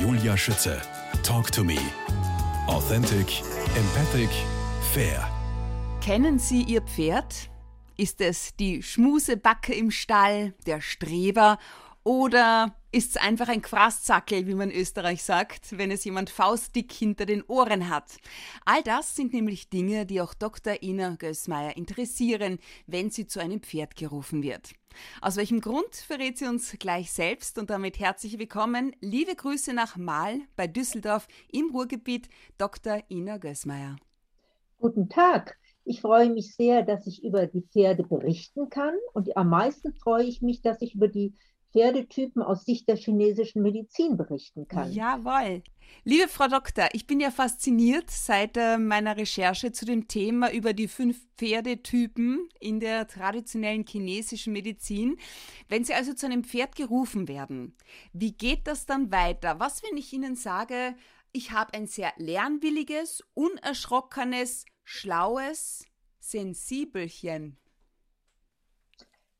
Julia Schütze. Talk to me. Authentic, empathic, fair. Kennen Sie Ihr Pferd? Ist es die Schmusebacke im Stall, der Streber oder ist es einfach ein Quasszackel, wie man in Österreich sagt, wenn es jemand faustdick hinter den Ohren hat? All das sind nämlich Dinge, die auch Dr. Ina Gößmeier interessieren, wenn sie zu einem Pferd gerufen wird. Aus welchem Grund verrät sie uns gleich selbst und damit herzlich willkommen. Liebe Grüße nach Mahl bei Düsseldorf im Ruhrgebiet, Dr. Ina Gößmeier. Guten Tag. Ich freue mich sehr, dass ich über die Pferde berichten kann und am meisten freue ich mich, dass ich über die Pferdetypen aus Sicht der chinesischen Medizin berichten kann. Jawohl. Liebe Frau Doktor, ich bin ja fasziniert seit äh, meiner Recherche zu dem Thema über die fünf Pferdetypen in der traditionellen chinesischen Medizin. Wenn Sie also zu einem Pferd gerufen werden, wie geht das dann weiter? Was, wenn ich Ihnen sage, ich habe ein sehr lernwilliges, unerschrockenes, schlaues Sensibelchen?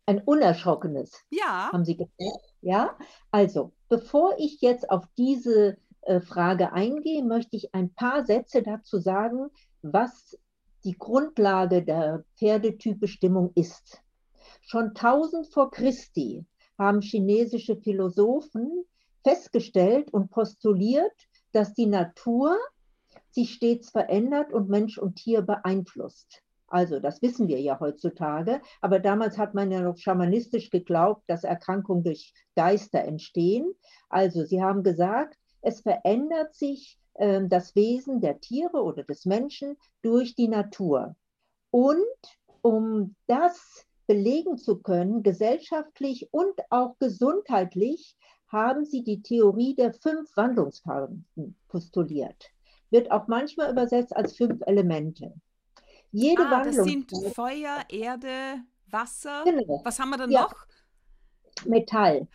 Ein unerschrockenes. Ja. Haben Sie gesagt? Ja. Also, bevor ich jetzt auf diese äh, Frage eingehe, möchte ich ein paar Sätze dazu sagen, was die Grundlage der Pferdetypbestimmung ist. Schon 1000 vor Christi haben chinesische Philosophen festgestellt und postuliert, dass die Natur sich stets verändert und Mensch und Tier beeinflusst. Also das wissen wir ja heutzutage, aber damals hat man ja noch schamanistisch geglaubt, dass Erkrankungen durch Geister entstehen. Also sie haben gesagt, es verändert sich äh, das Wesen der Tiere oder des Menschen durch die Natur. Und um das belegen zu können, gesellschaftlich und auch gesundheitlich, haben sie die Theorie der fünf Wandlungsphasen postuliert. Wird auch manchmal übersetzt als fünf Elemente. Jede ah, Wandlung. Das sind Feuer, Erde, Wasser. Genau. Was haben wir dann ja. noch? Metall.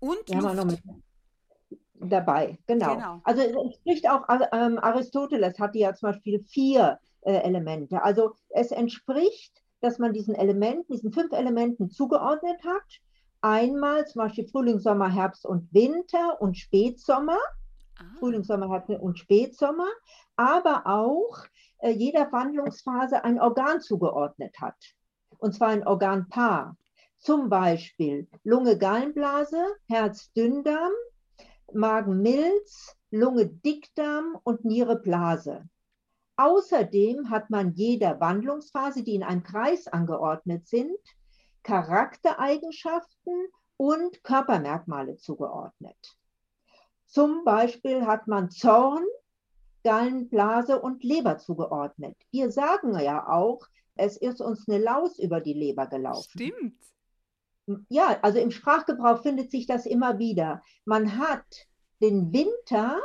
Und ja, Luft. Noch mit dabei, genau. genau. Also es spricht auch, ähm, Aristoteles hatte ja zum Beispiel vier äh, Elemente. Also es entspricht, dass man diesen Elementen, diesen fünf Elementen zugeordnet hat. Einmal zum Beispiel Frühling, Sommer, Herbst und Winter und Spätsommer. Ah. Frühling, Sommer, Herbst und Spätsommer. Aber auch jeder Wandlungsphase ein Organ zugeordnet hat. Und zwar ein Organpaar. Zum Beispiel Lunge, Gallenblase, Herz, Dünndarm, Magen, Milz, Lunge, Dickdarm und Niere, Blase. Außerdem hat man jeder Wandlungsphase, die in einem Kreis angeordnet sind, Charaktereigenschaften und Körpermerkmale zugeordnet. Zum Beispiel hat man Zorn, Gallenblase und Leber zugeordnet. Wir sagen ja auch, es ist uns eine Laus über die Leber gelaufen. Stimmt. Ja, also im Sprachgebrauch findet sich das immer wieder. Man hat den Winter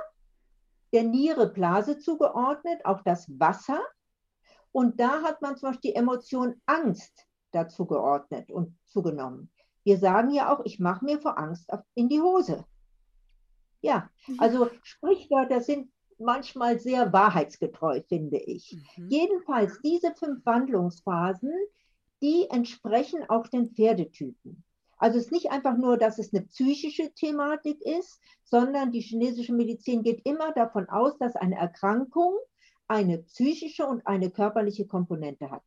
der Niereblase zugeordnet, auch das Wasser. Und da hat man zum Beispiel die Emotion Angst dazu geordnet und zugenommen. Wir sagen ja auch, ich mache mir vor Angst in die Hose. Ja, also Sprichwörter sind manchmal sehr wahrheitsgetreu, finde ich. Mhm. Jedenfalls diese fünf Wandlungsphasen, die entsprechen auch den Pferdetypen. Also es ist nicht einfach nur, dass es eine psychische Thematik ist, sondern die chinesische Medizin geht immer davon aus, dass eine Erkrankung eine psychische und eine körperliche Komponente hat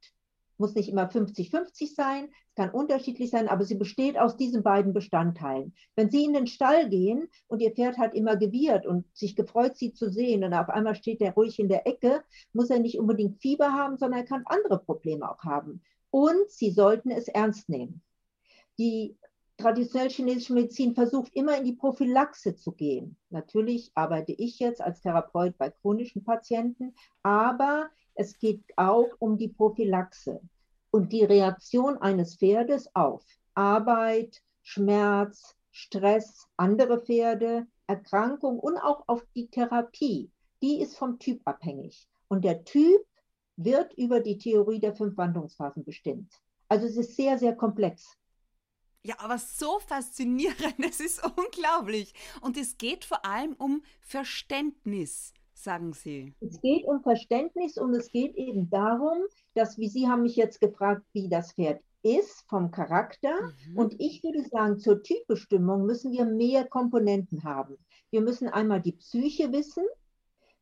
muss nicht immer 50-50 sein, es kann unterschiedlich sein, aber sie besteht aus diesen beiden Bestandteilen. Wenn Sie in den Stall gehen und Ihr Pferd hat immer gewirrt und sich gefreut, Sie zu sehen und auf einmal steht er ruhig in der Ecke, muss er nicht unbedingt Fieber haben, sondern er kann andere Probleme auch haben. Und Sie sollten es ernst nehmen. Die traditionelle chinesische Medizin versucht immer in die Prophylaxe zu gehen. Natürlich arbeite ich jetzt als Therapeut bei chronischen Patienten, aber es geht auch um die Prophylaxe und die Reaktion eines Pferdes auf Arbeit, Schmerz, Stress, andere Pferde, Erkrankung und auch auf die Therapie. Die ist vom Typ abhängig. Und der Typ wird über die Theorie der fünf Wandlungsphasen bestimmt. Also es ist sehr, sehr komplex. Ja, aber so faszinierend, es ist unglaublich. Und es geht vor allem um Verständnis sagen Sie? Es geht um Verständnis und es geht eben darum, dass, wie Sie haben mich jetzt gefragt, wie das Pferd ist vom Charakter. Mhm. Und ich würde sagen, zur Typbestimmung müssen wir mehr Komponenten haben. Wir müssen einmal die Psyche wissen,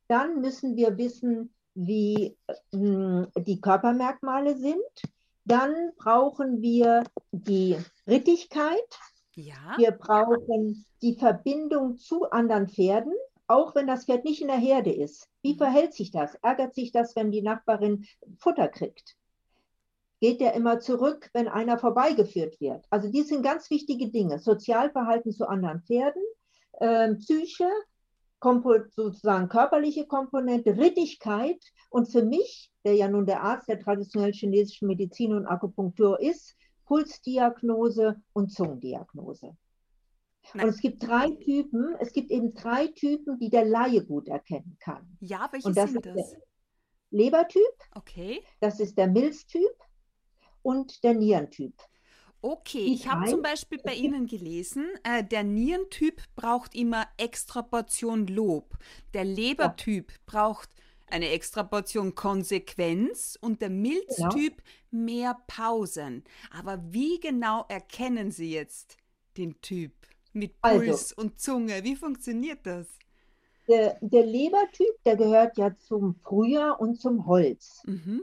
dann müssen wir wissen, wie äh, die Körpermerkmale sind. Dann brauchen wir die Rittigkeit. Ja. Wir brauchen die Verbindung zu anderen Pferden, auch wenn das Pferd nicht in der Herde ist. Wie Mhm. verhält sich das? Ärgert sich das, wenn die Nachbarin Futter kriegt? Geht der immer zurück, wenn einer vorbeigeführt wird? Also dies sind ganz wichtige Dinge. Sozialverhalten zu anderen Pferden, ähm, Psyche, sozusagen körperliche Komponente, Rittigkeit und für mich, der ja nun der Arzt der traditionellen chinesischen Medizin und Akupunktur ist, Pulsdiagnose und Zungendiagnose. Nein. Und es gibt drei Typen, es gibt eben drei Typen, die der Laie gut erkennen kann. Ja, welche Und das sind ist das? der Lebertyp, Okay. das ist der Milztyp und der Nierentyp. Okay, Die ich habe zum Beispiel bei Ihnen gelesen, äh, der Nierentyp braucht immer extra Portion Lob. Der Lebertyp braucht eine extra Portion Konsequenz und der Milztyp mehr Pausen. Aber wie genau erkennen Sie jetzt den Typ mit Also- Puls und Zunge? Wie funktioniert das? Der, der Lebertyp, der gehört ja zum Frühjahr und zum Holz. Mhm.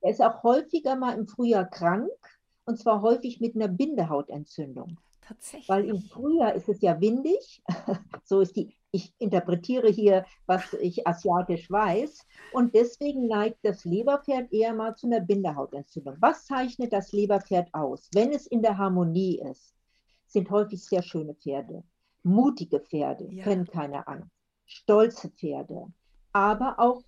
Er ist auch häufiger mal im Frühjahr krank und zwar häufig mit einer Bindehautentzündung. Tatsächlich. Weil im Frühjahr ist es ja windig, so ist die, ich interpretiere hier, was ich asiatisch weiß, und deswegen neigt das Leberpferd eher mal zu einer Bindehautentzündung. Was zeichnet das Leberpferd aus? Wenn es in der Harmonie ist, sind häufig sehr schöne Pferde, mutige Pferde, Ja. kennen keine Angst, stolze Pferde, aber auch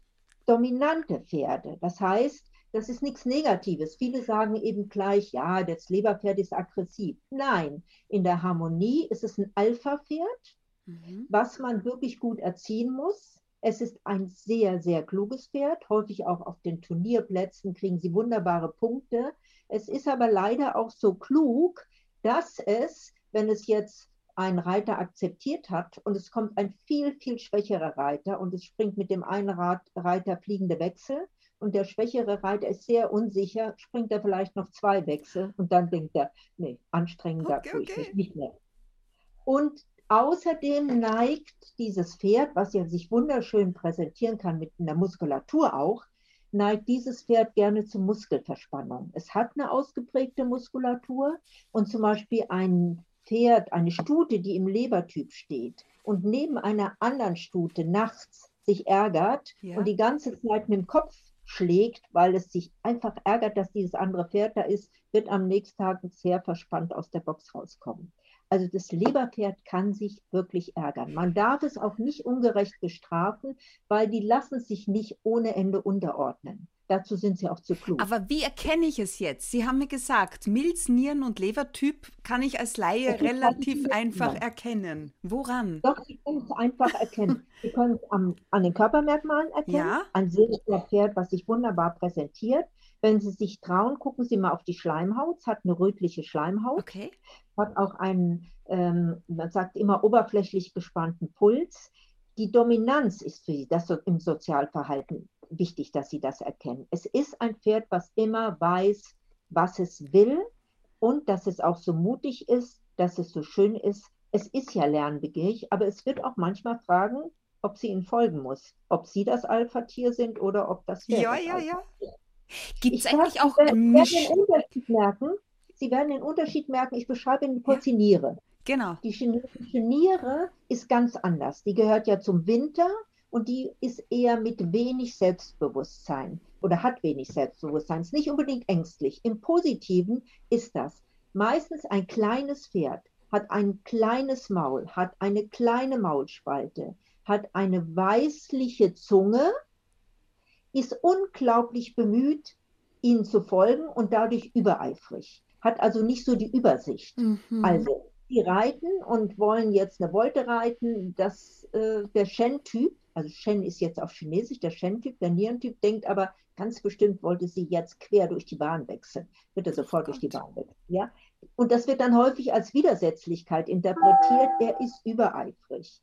dominante Pferde. Das heißt, das ist nichts Negatives. Viele sagen eben gleich, ja, das Leberpferd ist aggressiv. Nein, in der Harmonie ist es ein Alpha-Pferd, Mhm. was man wirklich gut erziehen muss. Es ist ein sehr, sehr kluges Pferd. Häufig auch auf den Turnierplätzen kriegen sie wunderbare Punkte. Es ist aber leider auch so klug, dass es, wenn es jetzt einen Reiter akzeptiert hat und es kommt ein viel, viel schwächerer Reiter und es springt mit dem einen Reiter fliegende Wechsel und der schwächere Reiter ist sehr unsicher, springt er vielleicht noch zwei Wechsel und dann denkt er, nee, anstrengender Okay, tue ich okay. mich nicht mehr. Und außerdem neigt dieses Pferd, was ja sich wunderschön präsentieren kann mit einer Muskulatur auch, neigt dieses Pferd gerne zu Muskelverspannung. Es hat eine ausgeprägte Muskulatur und zum Beispiel ein Pferd, eine Stute, die im Lebertyp steht und neben einer anderen Stute nachts sich ärgert Ja. und die ganze Zeit mit dem Kopf schlägt, weil es sich einfach ärgert, dass dieses andere Pferd da ist, wird am nächsten Tag sehr verspannt aus der Box rauskommen. Also das Leberpferd kann sich wirklich ärgern. Man darf es auch nicht ungerecht bestrafen, weil die lassen sich nicht ohne Ende unterordnen. Dazu sind sie auch zu klug. Aber wie erkenne ich es jetzt? Sie haben mir gesagt, Milz, Nieren und Lebertyp kann ich als Laie Das relativ einfach genau. erkennen. Woran? Doch, Sie können es einfach erkennen. Sie können es an den Körpermerkmalen erkennen. Ja. Ein sehr schönes Pferd, was sich wunderbar präsentiert. Wenn Sie sich trauen, gucken Sie mal auf die Schleimhaut. Es hat eine rötliche Schleimhaut, Okay. hat auch einen, ähm, man sagt immer, oberflächlich gespannten Puls. Die Dominanz ist für Sie das so im Sozialverhalten wichtig, dass Sie das erkennen. Es ist ein Pferd, was immer weiß, was es will und dass es auch so mutig ist, dass es so schön ist. Es ist ja lernbegierig, aber es wird auch manchmal fragen, ob sie ihnen folgen muss. Ob sie das Alpha-Tier sind oder ob das Pferd Ja, das ja, ja. Gibt es Ich eigentlich sag, auch Sie werden, ein werden Misch? den Unterschied merken. Sie werden den Unterschied merken. Ich beschreibe Ihnen kurz die Niere. Genau. Die chinesische Niere ist ganz anders. Die gehört ja zum Winter und die ist eher mit wenig Selbstbewusstsein oder hat wenig Selbstbewusstsein. Ist nicht unbedingt ängstlich. Im Positiven ist das meistens ein kleines Pferd, hat ein kleines Maul, hat eine kleine Maulspalte, hat eine weißliche Zunge, ist unglaublich bemüht, ihnen zu folgen und dadurch übereifrig. Hat also nicht so die Übersicht. Mhm. Also, die reiten und wollen jetzt eine Wolte reiten. Das, äh, der Shen-Typ, also Shen ist jetzt auf Chinesisch, der Shen-Typ, der Nierentyp, denkt aber ganz bestimmt, wollte sie jetzt quer durch die Bahn wechseln. Wird er sofort durch die. Bahn wechseln. Ja? Und das wird dann häufig als Widersetzlichkeit interpretiert. Er ist übereifrig.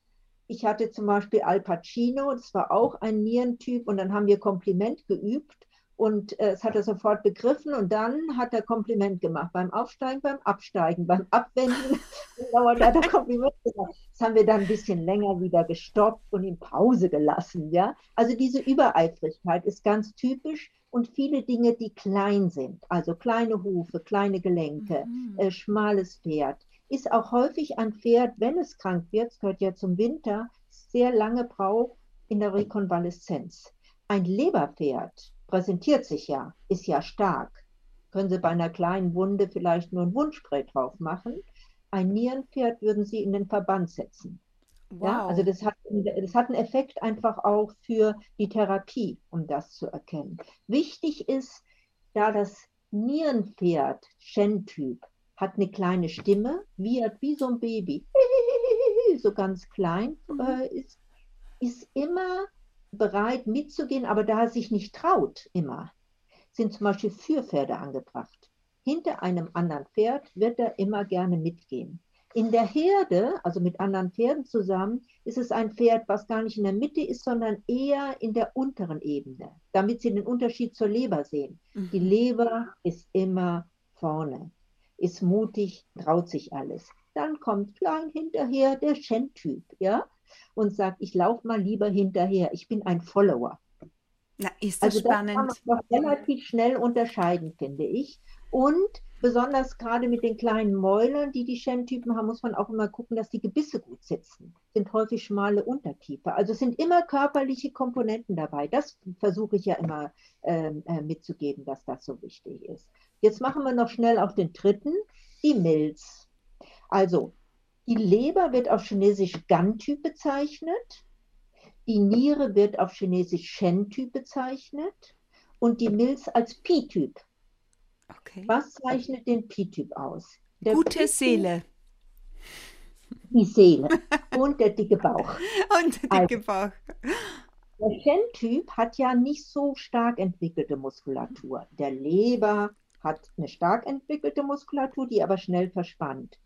Ich hatte zum Beispiel Al Pacino, das war auch ein Nierentyp, und dann haben wir Kompliment geübt. Und äh, es hat er sofort begriffen und dann hat er Kompliment gemacht. Beim Aufsteigen, beim Absteigen, beim Abwenden. dauert hat er Kompliment gemacht. Das haben wir dann ein bisschen länger wieder gestoppt und in Pause gelassen. Ja? Also diese Übereifrigkeit ist ganz typisch und viele Dinge, die klein sind, also kleine Hufe, kleine Gelenke, mhm. äh, schmales Pferd, ist auch häufig ein Pferd, wenn es krank wird, es gehört ja zum Winter, sehr lange braucht in der Rekonvaleszenz. Ein Leberpferd präsentiert sich ja, ist ja stark. Können Sie bei einer kleinen Wunde vielleicht nur ein Wundspray drauf machen. Ein Nierenpferd würden Sie in den Verband setzen. Wow. Ja, also das hat, das hat einen Effekt einfach auch für die Therapie, um das zu erkennen. Wichtig ist, da das Nierenpferd, Shen-Typ, hat eine kleine Stimme, wie, wie so ein Baby, so ganz klein, mhm. äh, ist, ist immer bereit mitzugehen, aber da er sich nicht traut, immer, sind zum Beispiel Führpferde angebracht. Hinter einem anderen Pferd wird er immer gerne mitgehen. In der Herde, also mit anderen Pferden zusammen, ist es ein Pferd, was gar nicht in der Mitte ist, sondern eher in der unteren Ebene, damit Sie den Unterschied zur Leber sehen. Mhm. Die Leber ist immer vorne, ist mutig, traut sich alles. Dann kommt klein hinterher der Shen-Typ, ja, und sagt, ich laufe mal lieber hinterher, ich bin ein Follower. Na, ist das also spannend. Das kann man doch relativ schnell unterscheiden, finde ich. Und besonders gerade mit den kleinen Mäulern, die die Shen-Typen haben, muss man auch immer gucken, dass die Gebisse gut sitzen. Sind häufig schmale Unterkiefer. Also es sind immer körperliche Komponenten dabei. Das versuche ich ja immer ähm, äh, mitzugeben, dass das so wichtig ist. Jetzt machen wir noch schnell auf den dritten, die Milz. Also die Leber wird auf Chinesisch Gan-Typ bezeichnet, die Niere wird auf Chinesisch Shen-Typ bezeichnet und die Milz als Pi-Typ. Okay. Was zeichnet den Pi-Typ aus? Der Gute Seele. Die Seele und der dicke Bauch. Und der dicke also, Bauch. Der Shen-Typ hat ja nicht so stark entwickelte Muskulatur. Der Leber hat eine stark entwickelte Muskulatur, die aber schnell verspannt.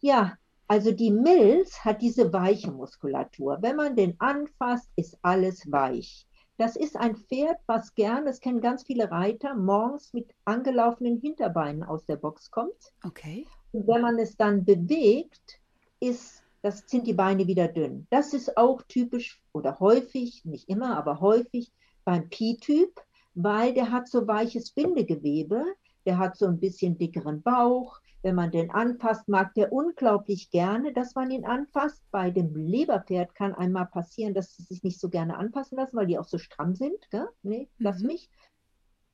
Ja, also die Milz hat diese weiche Muskulatur. Wenn man den anfasst, ist alles weich. Das ist ein Pferd, was gern, das kennen ganz viele Reiter, morgens mit angelaufenen Hinterbeinen aus der Box kommt. Okay. Und wenn man es dann bewegt, ist, das sind die Beine wieder dünn. Das ist auch typisch oder häufig, nicht immer, aber häufig beim Pi-Typ, weil der hat so weiches Bindegewebe, der hat so ein bisschen dickeren Bauch, wenn man den anfasst, mag der unglaublich gerne, dass man ihn anfasst. Bei dem Leberpferd kann einmal passieren, dass sie sich nicht so gerne anfassen lassen, weil die auch so stramm sind. Gell? Nee, mhm. lass mich.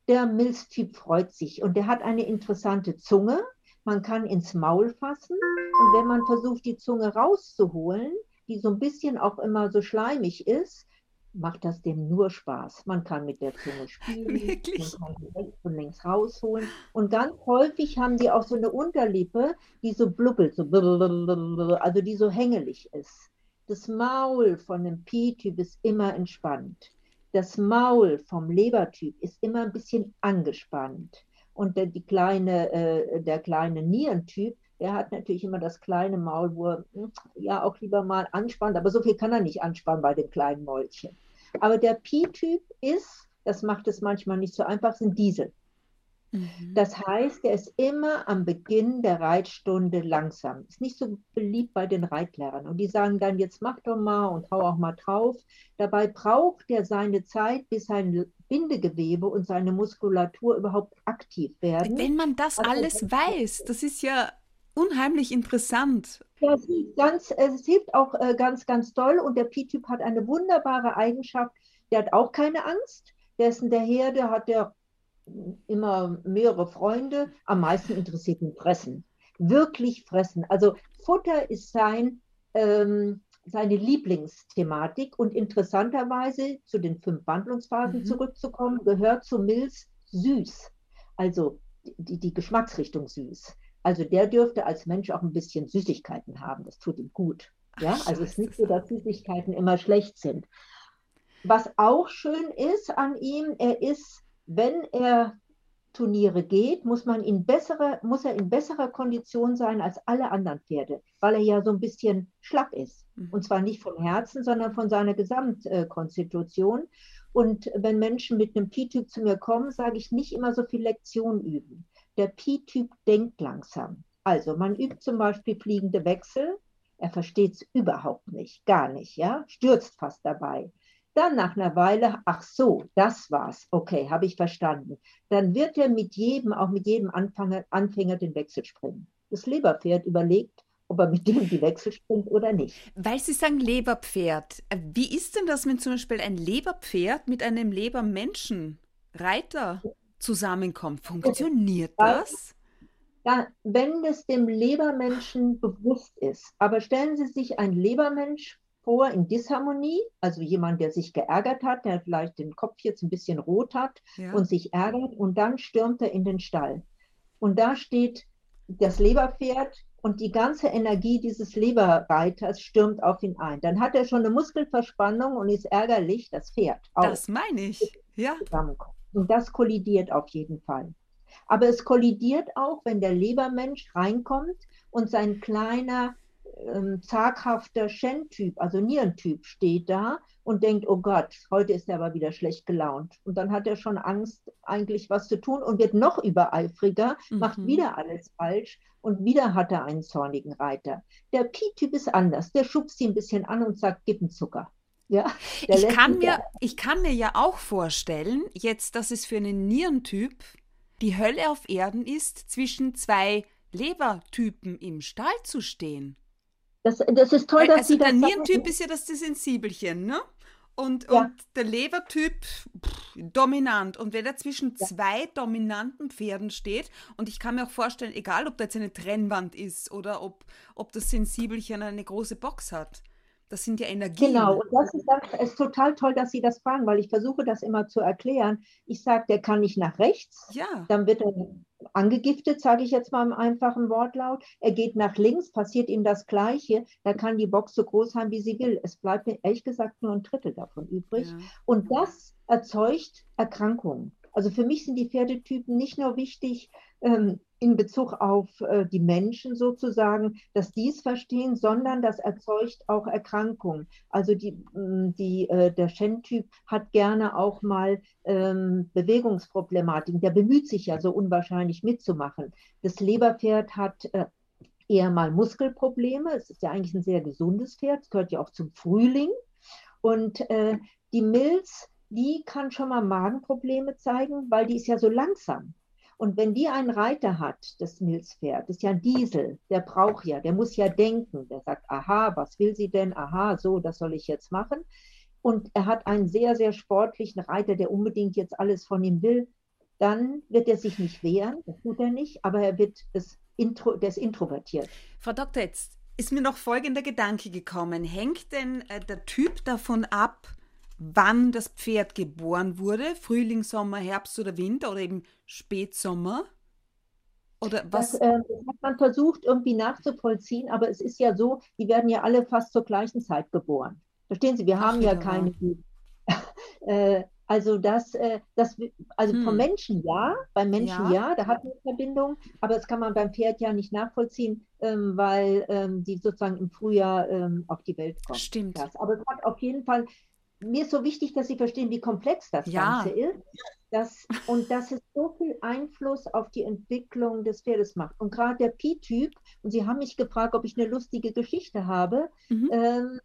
Der Milztyp freut sich und der hat eine interessante Zunge. Man kann ins Maul fassen und wenn man versucht, die Zunge rauszuholen, die so ein bisschen auch immer so schleimig ist, macht das dem nur Spaß. Man kann mit der Zunge spielen, Wirklich? man kann sie rechts und links rausholen. Und ganz häufig haben die auch so eine Unterlippe, die so blubbelt, so also die so hängelig ist. Das Maul von dem Pi-Typ ist immer entspannt. Das Maul vom Lebertyp ist immer ein bisschen angespannt. Und der, die kleine, äh, der kleine Nierentyp, der hat natürlich immer das kleine Maul, wo er hm, ja auch lieber mal anspannt, aber so viel kann er nicht anspannen bei dem kleinen Mäulchen. Aber der Pi-Typ ist, das macht es manchmal nicht so einfach, ein Diesel. Mhm. Das heißt, er ist immer am Beginn der Reitstunde langsam. Ist nicht so beliebt bei den Reitlehrern. Und die sagen dann, jetzt mach doch mal und hau auch mal drauf. Dabei braucht er seine Zeit, bis sein Bindegewebe und seine Muskulatur überhaupt aktiv werden. Wenn man das also, alles weiß, das ist ja unheimlich interessant. Hilft, ganz, es hilft auch äh, ganz, ganz toll. Und der Pi-Typ hat eine wunderbare Eigenschaft. Der hat auch keine Angst. Der ist in der Herde, hat er immer mehrere Freunde. Am meisten interessiert ihn Fressen. Wirklich fressen. Also Futter ist sein, ähm, seine Lieblingsthematik. Und interessanterweise, zu den fünf Wandlungsphasen mhm. zurückzukommen, gehört zu Mills süß. Also die, die Geschmacksrichtung süß. Also der dürfte als Mensch auch ein bisschen Süßigkeiten haben. Das tut ihm gut. Ja, Ach, also es ist nicht so, dass Süßigkeiten immer schlecht sind. Was auch schön ist an ihm, er ist, wenn er Turniere geht, muss, man in bessere, muss er in besserer Kondition sein als alle anderen Pferde, weil er ja so ein bisschen schlapp ist. Mhm. Und zwar nicht vom Herzen, sondern von seiner Gesamtkonstitution. Und wenn Menschen mit einem Pi-Typ zu mir kommen, sage ich nicht immer so viel Lektion üben. Der Pi-Typ denkt langsam. Also man übt zum Beispiel fliegende Wechsel. Er versteht es überhaupt nicht, gar nicht, ja, stürzt fast dabei. Dann nach einer Weile, ach so, das war's. Okay, habe ich verstanden. Dann wird er mit jedem, auch mit jedem Anfänger, Anfänger den Wechsel springen. Das Leberpferd überlegt, ob er mit dem die Wechsel springt oder nicht. Weil Sie sagen Leberpferd. Wie ist denn das, wenn zum Beispiel ein Leberpferd mit einem Lebermenschen, Reiter, zusammenkommt? Funktioniert das? Ja, wenn es dem Lebermenschen bewusst ist. Aber stellen Sie sich einen Lebermensch vor in Disharmonie, also jemand, der sich geärgert hat, der vielleicht den Kopf jetzt ein bisschen rot hat ja. und sich ärgert und dann stürmt er in den Stall. Und da steht das Leberpferd und die ganze Energie dieses Leberreiters stürmt auf ihn ein. Dann hat er schon eine Muskelverspannung und ist ärgerlich, das Pferd. Auch. Das meine ich, ja. Und das kollidiert auf jeden Fall. Aber es kollidiert auch, wenn der Lebermensch reinkommt und sein kleiner ähm, zaghafter Shen-Typ, also Nierentyp, steht da und denkt, oh Gott, heute ist er aber wieder schlecht gelaunt. Und dann hat er schon Angst, eigentlich was zu tun und wird noch übereifriger, mhm. macht wieder alles falsch und wieder hat er einen zornigen Reiter. Der Pi-Typ ist anders, der schubst ihn ein bisschen an und sagt, gib einen Zucker. Ja, ich, kann mir, ich kann mir ja auch vorstellen, jetzt, dass es für einen Nierentyp die Hölle auf Erden ist, zwischen zwei Lebertypen im Stall zu stehen. Das, das ist toll, dass also Sie das Der Nierentyp ist ja das Sensibelchen, ne? Und, ja. und der Lebertyp pff, dominant. Und wenn er zwischen ja. zwei dominanten Pferden steht, und ich kann mir auch vorstellen, egal ob da jetzt eine Trennwand ist oder ob, ob das Sensibelchen eine große Box hat, das sind ja Energien. Genau, und das ist, das ist total toll, dass Sie das fragen, weil ich versuche das immer zu erklären. Ich sage, der kann nicht nach rechts, ja. dann wird er angegiftet, sage ich jetzt mal im einfachen Wortlaut. Er geht nach links, passiert ihm das Gleiche. Da kann die Box so groß sein, wie sie will. Es bleibt mir ehrlich gesagt nur ein Drittel davon übrig. Ja. Und das erzeugt Erkrankungen. Also für mich sind die Pferdetypen nicht nur wichtig ähm, in Bezug auf äh, die Menschen sozusagen, dass die es verstehen, sondern das erzeugt auch Erkrankungen. Also die, mm, die, äh, der Shen-Typ hat gerne auch mal ähm, Bewegungsproblematiken. Der bemüht sich ja so unwahrscheinlich mitzumachen. Das Leberpferd hat äh, eher mal Muskelprobleme. Es ist ja eigentlich ein sehr gesundes Pferd, es gehört ja auch zum Frühling. Und äh, die Milz die kann schon mal Magenprobleme zeigen, weil die ist ja so langsam. Und wenn die einen Reiter hat, das Milzpferd, das ist ja ein Diesel, der braucht ja, der muss ja denken, der sagt, aha, was will sie denn? Aha, so, das soll ich jetzt machen. Und er hat einen sehr, sehr sportlichen Reiter, der unbedingt jetzt alles von ihm will, dann wird er sich nicht wehren, das tut er nicht, aber er wird es intro, der ist introvertiert. Frau Doktor, jetzt ist mir noch folgender Gedanke gekommen. Hängt denn äh, der Typ davon ab, wann das Pferd geboren wurde, Frühling, Sommer, Herbst oder Winter oder eben Spätsommer? Oder was? Das, äh, das, hat man versucht irgendwie nachzuvollziehen, aber es ist ja so, die werden ja alle fast zur gleichen Zeit geboren. Verstehen Sie, wir Ach, haben ja, ja keine. äh, also das, äh, das also hm. vom Menschen ja, beim Menschen ja. ja, da hat man eine Verbindung, aber das kann man beim Pferd ja nicht nachvollziehen, ähm, weil ähm, die sozusagen im Frühjahr ähm, auf die Welt kommen. Stimmt. Das. Aber es hat auf jeden Fall mir ist so wichtig, dass Sie verstehen, wie komplex das ja. Ganze ist. Dass, und dass es so viel Einfluss auf die Entwicklung des Pferdes macht. Und gerade der Pi-Typ, und Sie haben mich gefragt, ob ich eine lustige Geschichte habe. Mhm. Ähm,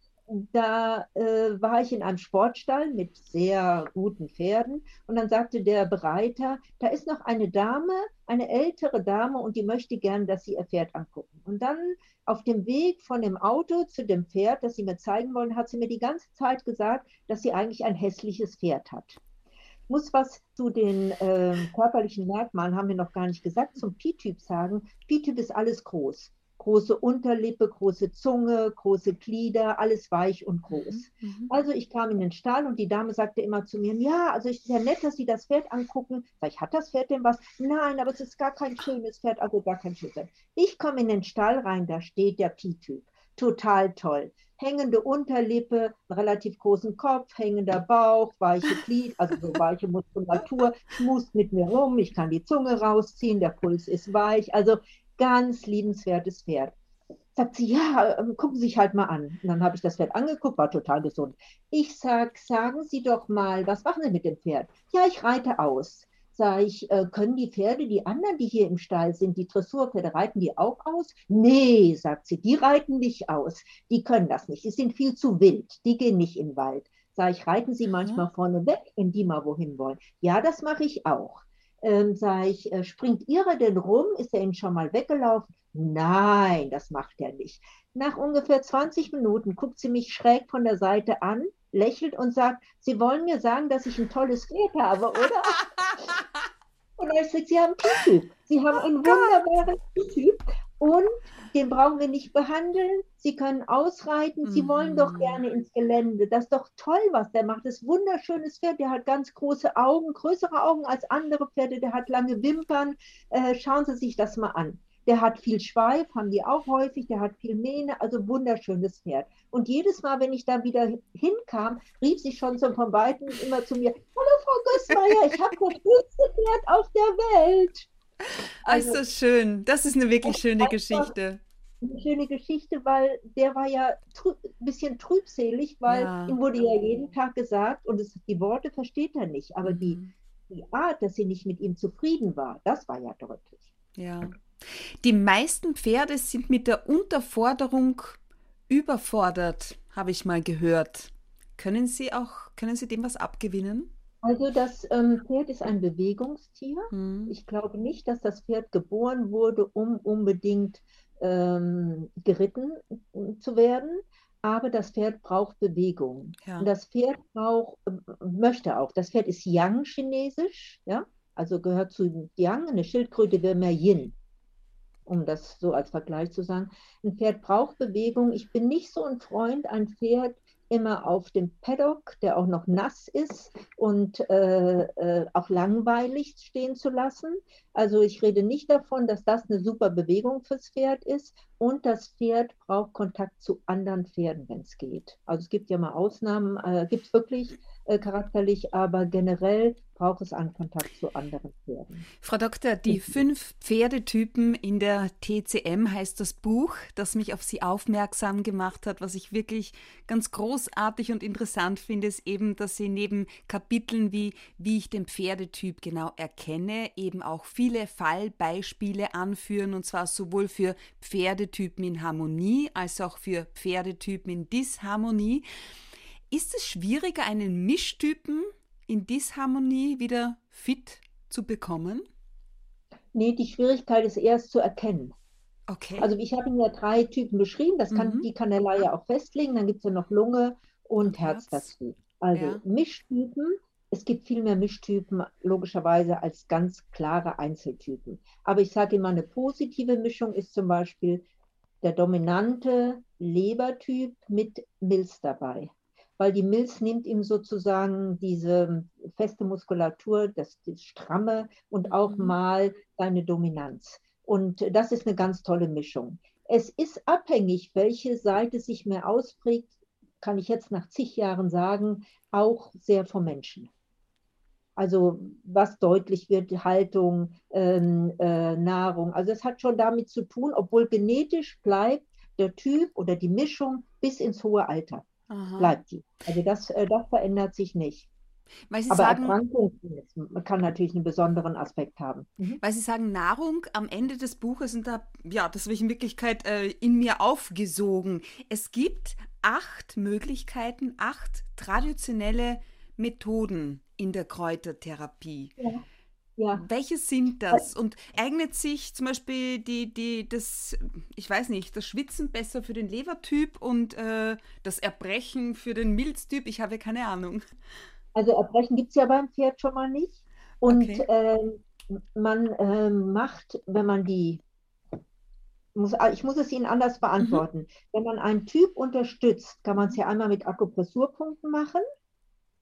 da äh, war ich in einem Sportstall mit sehr guten Pferden und dann sagte der Bereiter, da ist noch eine Dame, eine ältere Dame und die möchte gern, dass Sie ihr Pferd angucken. Und dann auf dem Weg von dem Auto zu dem Pferd, das Sie mir zeigen wollen, hat sie mir die ganze Zeit gesagt, dass sie eigentlich ein hässliches Pferd hat. Ich muss was zu den äh, körperlichen Merkmalen, haben wir noch gar nicht gesagt, zum Pi-Typ sagen. Pi-Typ ist alles groß große Unterlippe, große Zunge, große Glieder, alles weich und groß. Mhm, mhm. Also ich kam in den Stall und die Dame sagte immer zu mir, ja, also es ist ja nett, dass Sie das Pferd angucken. Sag ich, hat das Pferd denn was? Nein, aber es ist gar kein schönes Pferd, also gar kein schönes Pferd. Ich komme in den Stall rein, da steht der Pi-Typ. Total toll. hängende Unterlippe, relativ großen Kopf, hängender Bauch, weiche Glied, also so weiche Muskulatur, schmust mit mir rum, ich kann die Zunge rausziehen, der Puls ist weich, also ganz liebenswertes Pferd. Sagt sie, ja, ähm, gucken Sie sich halt mal an. Und dann habe ich das Pferd angeguckt, war total gesund. Ich sage, sagen Sie doch mal, was machen Sie mit dem Pferd? Ja, ich reite aus. Sag ich, äh, können die Pferde, die anderen, die hier im Stall sind, die Dressurpferde, reiten die auch aus? Nee, sagt sie, die reiten nicht aus. Die können das nicht. Die sind viel zu wild. Die gehen nicht in den Wald. Sag ich, reiten sie manchmal vorne weg, wenn die mal wohin wollen. Ja, das mache ich auch. Ähm, sag ich, äh, springt Ihre denn rum? Ist er Ihnen schon mal weggelaufen? Nein, das macht er nicht. Nach ungefähr 20 Minuten guckt sie mich schräg von der Seite an, lächelt und sagt, Sie wollen mir sagen, dass ich ein tolles Pferd habe, oder? Und dann sagt sie haben Typ. Sie haben einen wunderbaren Typ und den brauchen wir nicht behandeln. Sie können ausreiten. Sie wollen doch Mhm. gerne ins Gelände. Das ist doch toll, was der macht. Das ist ein wunderschönes Pferd. Der hat ganz große Augen, größere Augen als andere Pferde. Der hat lange Wimpern. Äh, schauen Sie sich das mal an. Der hat viel Schweif, haben die auch häufig. Der hat viel Mähne. Also wunderschönes Pferd. Und jedes Mal, wenn ich da wieder hinkam, rief sie schon so von Weitem immer zu mir: Hallo, Frau Gößmeier, ich habe das schönste Pferd auf der Welt. Ah, ist das schön. Das ist eine wirklich schöne Geschichte. Eine schöne Geschichte, weil der war ja ein bisschen trübselig, weil Ja. ihm wurde ja jeden Tag gesagt, und es, die Worte versteht er nicht, aber die, Mhm. die Art, dass sie nicht mit ihm zufrieden war, das war ja deutlich. Ja. Die meisten Pferde sind mit der Unterforderung überfordert, habe ich mal gehört. Können Sie auch, können Sie dem was abgewinnen? Also das ähm, Pferd ist ein Bewegungstier. Hm. Ich glaube nicht, dass das Pferd geboren wurde, um unbedingt ähm, geritten zu werden, aber das Pferd braucht Bewegung. Ja. Und das Pferd braucht, äh, möchte auch. Das Pferd ist Yang chinesisch, ja, also gehört zu Yang. Eine Schildkröte wäre mehr Yin, um das so als Vergleich zu sagen. Ein Pferd braucht Bewegung. Ich bin nicht so ein Freund, ein Pferd immer auf dem Paddock, der auch noch nass ist und äh, äh, auch langweilig stehen zu lassen. Also ich rede nicht davon, dass das eine super Bewegung fürs Pferd ist und das Pferd braucht Kontakt zu anderen Pferden, wenn es geht. Also es gibt ja mal Ausnahmen, äh, gibt es wirklich äh, charakterlich, aber generell braucht es einen Kontakt zu anderen Pferden. Frau Doktor, die Mhm. fünf Pferdetypen in der TCM heißt das Buch, das mich auf Sie aufmerksam gemacht hat. Was ich wirklich ganz großartig und interessant finde, ist eben, dass Sie neben Kapiteln wie wie ich den Pferdetyp genau erkenne, eben auch viele Fallbeispiele anführen und zwar sowohl für Pferdetypen in Harmonie als auch für Pferdetypen in Disharmonie. Ist es schwieriger, einen Mischtypen in Disharmonie wieder fit zu bekommen? Nee, die Schwierigkeit ist erst zu erkennen. Okay. Also ich habe Ihnen ja drei Typen beschrieben, das kann, Mhm. die kann der Laie auch festlegen, dann gibt es ja noch Lunge und Herz Herz. dazu. Also Ja. Mischtypen, es gibt viel mehr Mischtypen logischerweise als ganz klare Einzeltypen. Aber ich sage immer, eine positive Mischung ist zum Beispiel der dominante Lebertyp mit Milz dabei. Weil die Milz nimmt ihm sozusagen diese feste Muskulatur, das, das Stramme und auch Mhm. mal seine Dominanz. Und das ist eine ganz tolle Mischung. Es ist abhängig, welche Seite sich mehr ausprägt, kann ich jetzt nach zig Jahren sagen, auch sehr vom Menschen. Also was deutlich wird, Haltung, ähm, äh, Nahrung. Also es hat schon damit zu tun, obwohl genetisch bleibt der Typ oder die Mischung bis ins hohe Alter. Aha. Bleibt die. Also das, äh, das verändert sich nicht. Weil Sie Aber sagen, Erkrankung kann natürlich einen besonderen Aspekt haben. Mhm. weil Sie sagen, Nahrung am Ende des Buches und da, ja, das habe ich in Wirklichkeit äh, in mir aufgesogen. Es gibt acht Möglichkeiten, acht traditionelle Methoden in der Kräutertherapie. Ja. Ja. Welche sind das? Und eignet sich zum Beispiel die, die, das, ich weiß nicht, das Schwitzen besser für den Lebertyp und äh, das Erbrechen für den Milztyp? Ich habe keine Ahnung. Also Erbrechen gibt es ja beim Pferd schon mal nicht. Und Okay. ähm, man ähm, macht, wenn man die, muss, ah, ich muss es Ihnen anders Mhm. beantworten. Wenn man einen Typ unterstützt, kann man es ja einmal mit Akupressurpunkten machen.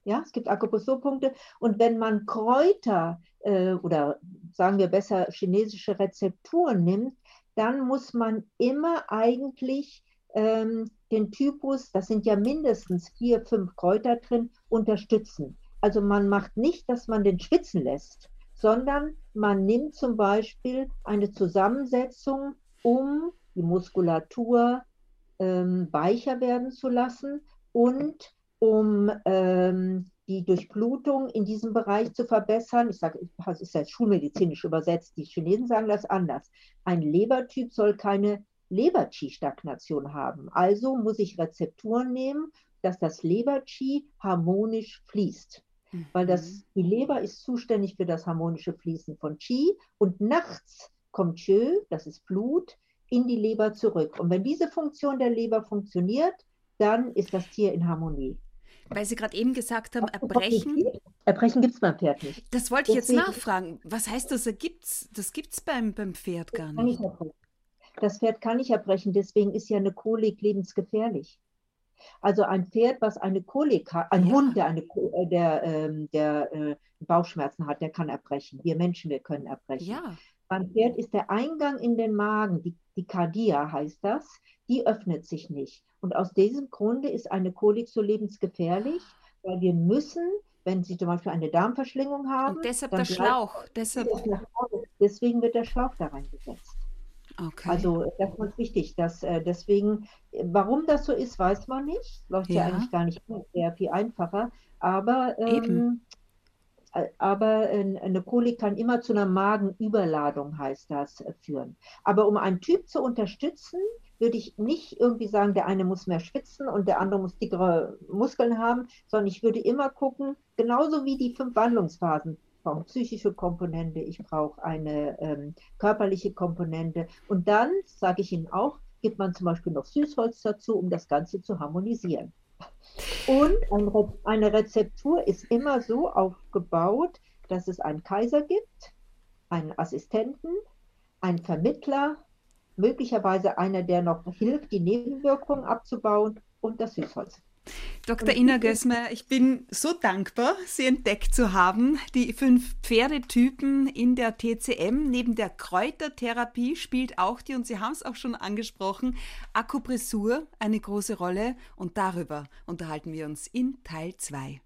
Ja, es gibt Akupressurpunkte. Und wenn man Kräuter äh, oder sagen wir besser chinesische Rezepturen nimmt, dann muss man immer eigentlich ähm, den Typus, das sind ja mindestens vier, fünf Kräuter drin, unterstützen. Also man macht nicht, dass man den schwitzen lässt, sondern man nimmt zum Beispiel eine Zusammensetzung, um die Muskulatur ähm, weicher werden zu lassen und um ähm, die Durchblutung in diesem Bereich zu verbessern. Ich sage, das ist jetzt schulmedizinisch übersetzt, die Chinesen sagen das anders. Ein Lebertyp soll keine Leber-Qi-Stagnation haben. Also muss ich Rezepturen nehmen, dass das Leber-Qi harmonisch fließt. Mhm. Weil das, die Leber ist zuständig für das harmonische Fließen von Qi und nachts kommt Qi, das ist Blut, in die Leber zurück. Und wenn diese Funktion der Leber funktioniert, dann ist das Tier in Harmonie. Weil Sie gerade eben gesagt haben, Erbrechen. Erbrechen gibt es beim Pferd nicht. Das wollte ich Deswegen, jetzt nachfragen. Was heißt das? Gibt's, das gibt es beim, beim Pferd gar nicht. Das Pferd kann nicht erbrechen, deswegen ist ja eine Kolik lebensgefährlich. Also ein Pferd, was eine Kolik hat, ein ja. Hund, der, eine, äh, der, ähm, der äh, Bauchschmerzen hat, der kann erbrechen. Wir Menschen, wir können erbrechen. Ja. Beim Pferd ist der Eingang in den Magen, die, die Kardia heißt das, die öffnet sich nicht. Und aus diesem Grunde ist eine Kolik so lebensgefährlich, weil wir müssen, wenn Sie zum Beispiel eine Darmverschlingung haben. Und deshalb der Schlauch. Deshalb... Deswegen wird der Schlauch da reingesetzt. Okay. Also das ist wichtig. Dass, äh, deswegen, warum das so ist, weiß man nicht. Läuft ja, ja eigentlich gar nicht mehr. Wäre viel einfacher. Aber, ähm, äh, aber eine Kolik kann immer zu einer Magenüberladung, heißt das, führen. Aber um einen Typ zu unterstützen, würde ich nicht irgendwie sagen, der eine muss mehr schwitzen und der andere muss dickere Muskeln haben, sondern ich würde immer gucken, genauso wie die fünf Wandlungsphasen, brauche psychische Komponente, ich brauche eine ähm, körperliche Komponente. Und dann, sage ich Ihnen auch, gibt man zum Beispiel noch Süßholz dazu, um das Ganze zu harmonisieren. Und ein Re eine Rezeptur ist immer so aufgebaut, dass es einen Kaiser gibt, einen Assistenten, einen Vermittler, möglicherweise einer, der noch hilft, die Nebenwirkungen abzubauen und das Süßholz. Dr. Ina Gößmer, ich bin so dankbar, Sie entdeckt zu haben. Die fünf Pferdetypen in der TCM. Neben der Kräutertherapie spielt auch die, und Sie haben es auch schon angesprochen, Akupressur eine große Rolle. Und darüber unterhalten wir uns in Teil 2.